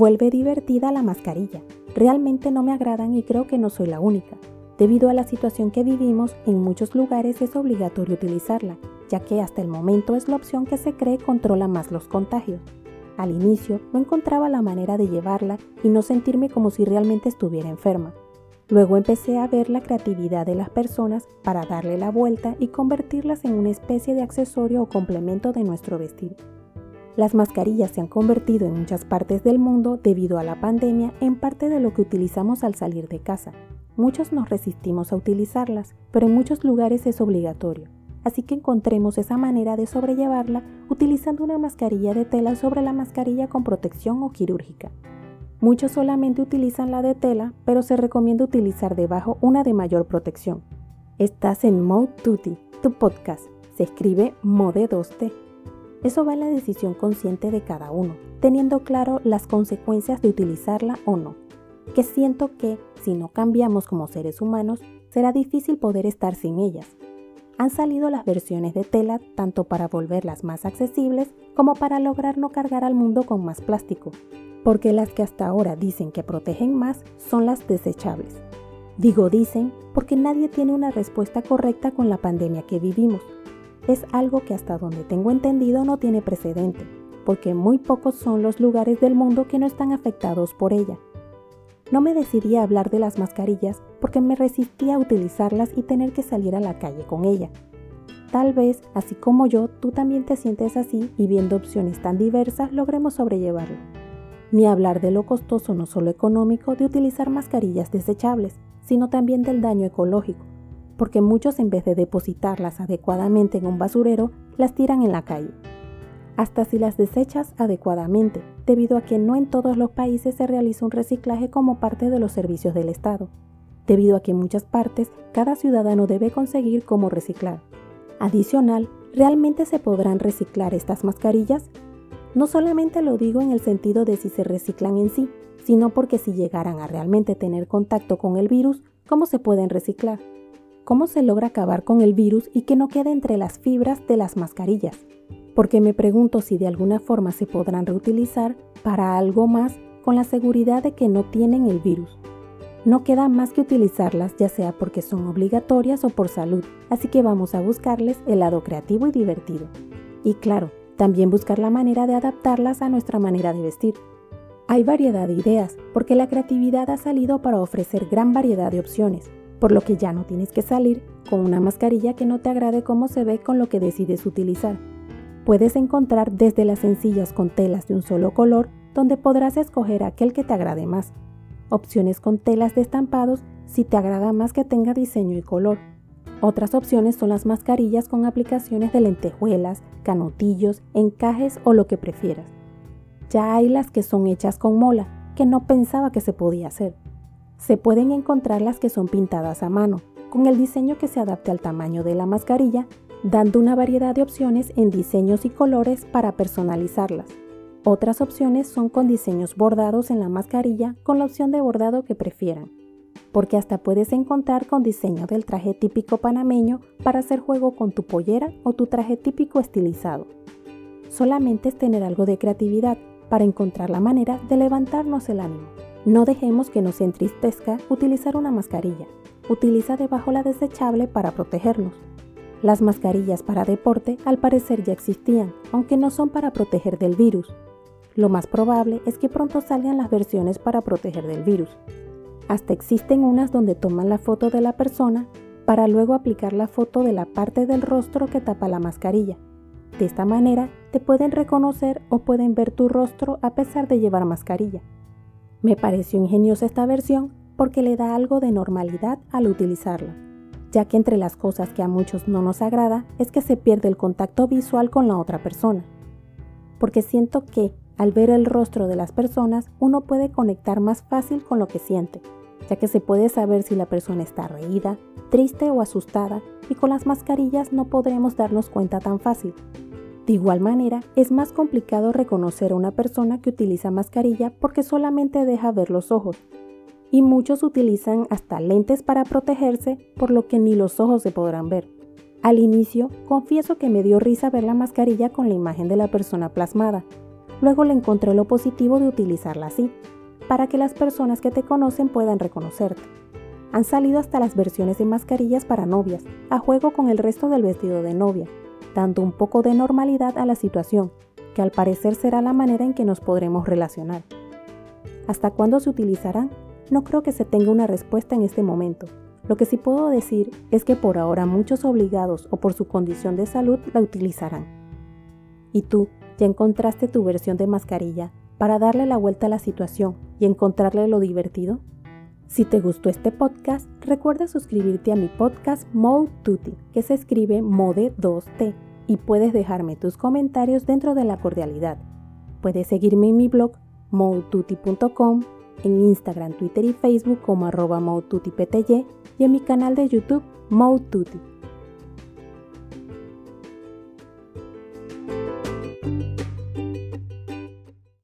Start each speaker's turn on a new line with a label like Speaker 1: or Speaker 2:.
Speaker 1: Vuelve divertida la mascarilla. Realmente no me agradan y creo que no soy la única. Debido a la situación que vivimos, en muchos lugares es obligatorio utilizarla, ya que hasta el momento es la opción que se cree controla más los contagios. Al inicio no encontraba la manera de llevarla y no sentirme como si realmente estuviera enferma. Luego empecé a ver la creatividad de las personas para darle la vuelta y convertirlas en una especie de accesorio o complemento de nuestro vestido. Las mascarillas se han convertido en muchas partes del mundo debido a la pandemia en parte de lo que utilizamos al salir de casa. Muchos nos resistimos a utilizarlas, pero en muchos lugares es obligatorio así que encontremos esa manera de sobrellevarla utilizando una mascarilla de tela sobre la mascarilla con protección o quirúrgica. Muchos solamente utilizan la de tela, pero se recomienda utilizar debajo una de mayor protección. Estás en Mode Tutti, tu podcast. Se escribe Mode 2T. Eso va en la decisión consciente de cada uno, teniendo claro las consecuencias de utilizarla o no. Que siento que, si no cambiamos como seres humanos, será difícil poder estar sin ellas, han salido las versiones de tela tanto para volverlas más accesibles como para lograr no cargar al mundo con más plástico, porque las que hasta ahora dicen que protegen más son las desechables. Digo dicen porque nadie tiene una respuesta correcta con la pandemia que vivimos. Es algo que hasta donde tengo entendido no tiene precedente, porque muy pocos son los lugares del mundo que no están afectados por ella. No me decidí a hablar de las mascarillas porque me resistía a utilizarlas y tener que salir a la calle con ella. Tal vez, así como yo, tú también te sientes así y viendo opciones tan diversas logremos sobrellevarlo. Ni hablar de lo costoso no solo económico de utilizar mascarillas desechables, sino también del daño ecológico, porque muchos en vez de depositarlas adecuadamente en un basurero, las tiran en la calle hasta si las desechas adecuadamente, debido a que no en todos los países se realiza un reciclaje como parte de los servicios del Estado, debido a que en muchas partes cada ciudadano debe conseguir cómo reciclar. Adicional, ¿realmente se podrán reciclar estas mascarillas? No solamente lo digo en el sentido de si se reciclan en sí, sino porque si llegaran a realmente tener contacto con el virus, ¿cómo se pueden reciclar? ¿Cómo se logra acabar con el virus y que no quede entre las fibras de las mascarillas? porque me pregunto si de alguna forma se podrán reutilizar para algo más con la seguridad de que no tienen el virus. No queda más que utilizarlas ya sea porque son obligatorias o por salud, así que vamos a buscarles el lado creativo y divertido. Y claro, también buscar la manera de adaptarlas a nuestra manera de vestir. Hay variedad de ideas, porque la creatividad ha salido para ofrecer gran variedad de opciones, por lo que ya no tienes que salir con una mascarilla que no te agrade cómo se ve con lo que decides utilizar Puedes encontrar desde las sencillas con telas de un solo color, donde podrás escoger aquel que te agrade más. Opciones con telas de estampados si te agrada más que tenga diseño y color. Otras opciones son las mascarillas con aplicaciones de lentejuelas, canutillos, encajes o lo que prefieras. Ya hay las que son hechas con mola, que no pensaba que se podía hacer. Se pueden encontrar las que son pintadas a mano, con el diseño que se adapte al tamaño de la mascarilla dando una variedad de opciones en diseños y colores para personalizarlas. Otras opciones son con diseños bordados en la mascarilla con la opción de bordado que prefieran, porque hasta puedes encontrar con diseño del traje típico panameño para hacer juego con tu pollera o tu traje típico estilizado. Solamente es tener algo de creatividad para encontrar la manera de levantarnos el ánimo. No dejemos que nos entristezca utilizar una mascarilla. Utiliza debajo la desechable para protegernos las mascarillas para deporte al parecer ya existían, aunque no son para proteger del virus. Lo más probable es que pronto salgan las versiones para proteger del virus. Hasta existen unas donde toman la foto de la persona para luego aplicar la foto de la parte del rostro que tapa la mascarilla. De esta manera te pueden reconocer o pueden ver tu rostro a pesar de llevar mascarilla. Me pareció ingeniosa esta versión porque le da algo de normalidad al utilizarla ya que entre las cosas que a muchos no nos agrada es que se pierde el contacto visual con la otra persona. Porque siento que, al ver el rostro de las personas, uno puede conectar más fácil con lo que siente, ya que se puede saber si la persona está reída, triste o asustada, y con las mascarillas no podremos darnos cuenta tan fácil. De igual manera, es más complicado reconocer a una persona que utiliza mascarilla porque solamente deja ver los ojos, y muchos utilizan hasta lentes para protegerse, por lo que ni los ojos se podrán ver. Al inicio, confieso que me dio risa ver la mascarilla con la imagen de la persona plasmada, Luego le encontré lo positivo de utilizarla así, para que las personas que te conocen puedan reconocerte. Han salido hasta las versiones de mascarillas para novias, a juego con el resto del vestido de novia, dando un poco de normalidad a la situación, que al parecer será la manera en que nos podremos relacionar. ¿Hasta cuándo se utilizarán? No creo que se tenga una respuesta en este momento. Lo que sí puedo decir es que por ahora muchos obligados o por su condición de salud la utilizarán. ¿Y tú, ya encontraste tu versión de mascarilla para darle la vuelta a la situación y encontrarle lo divertido? Si te gustó este podcast, recuerda suscribirte a mi podcast Mode Tutti, que se escribe Mode 2T, y puedes dejarme tus comentarios dentro de la cordialidad. Puedes seguirme en mi blog modetutti.com, en Instagram, Twitter y Facebook como arroba y en mi canal de YouTube Mode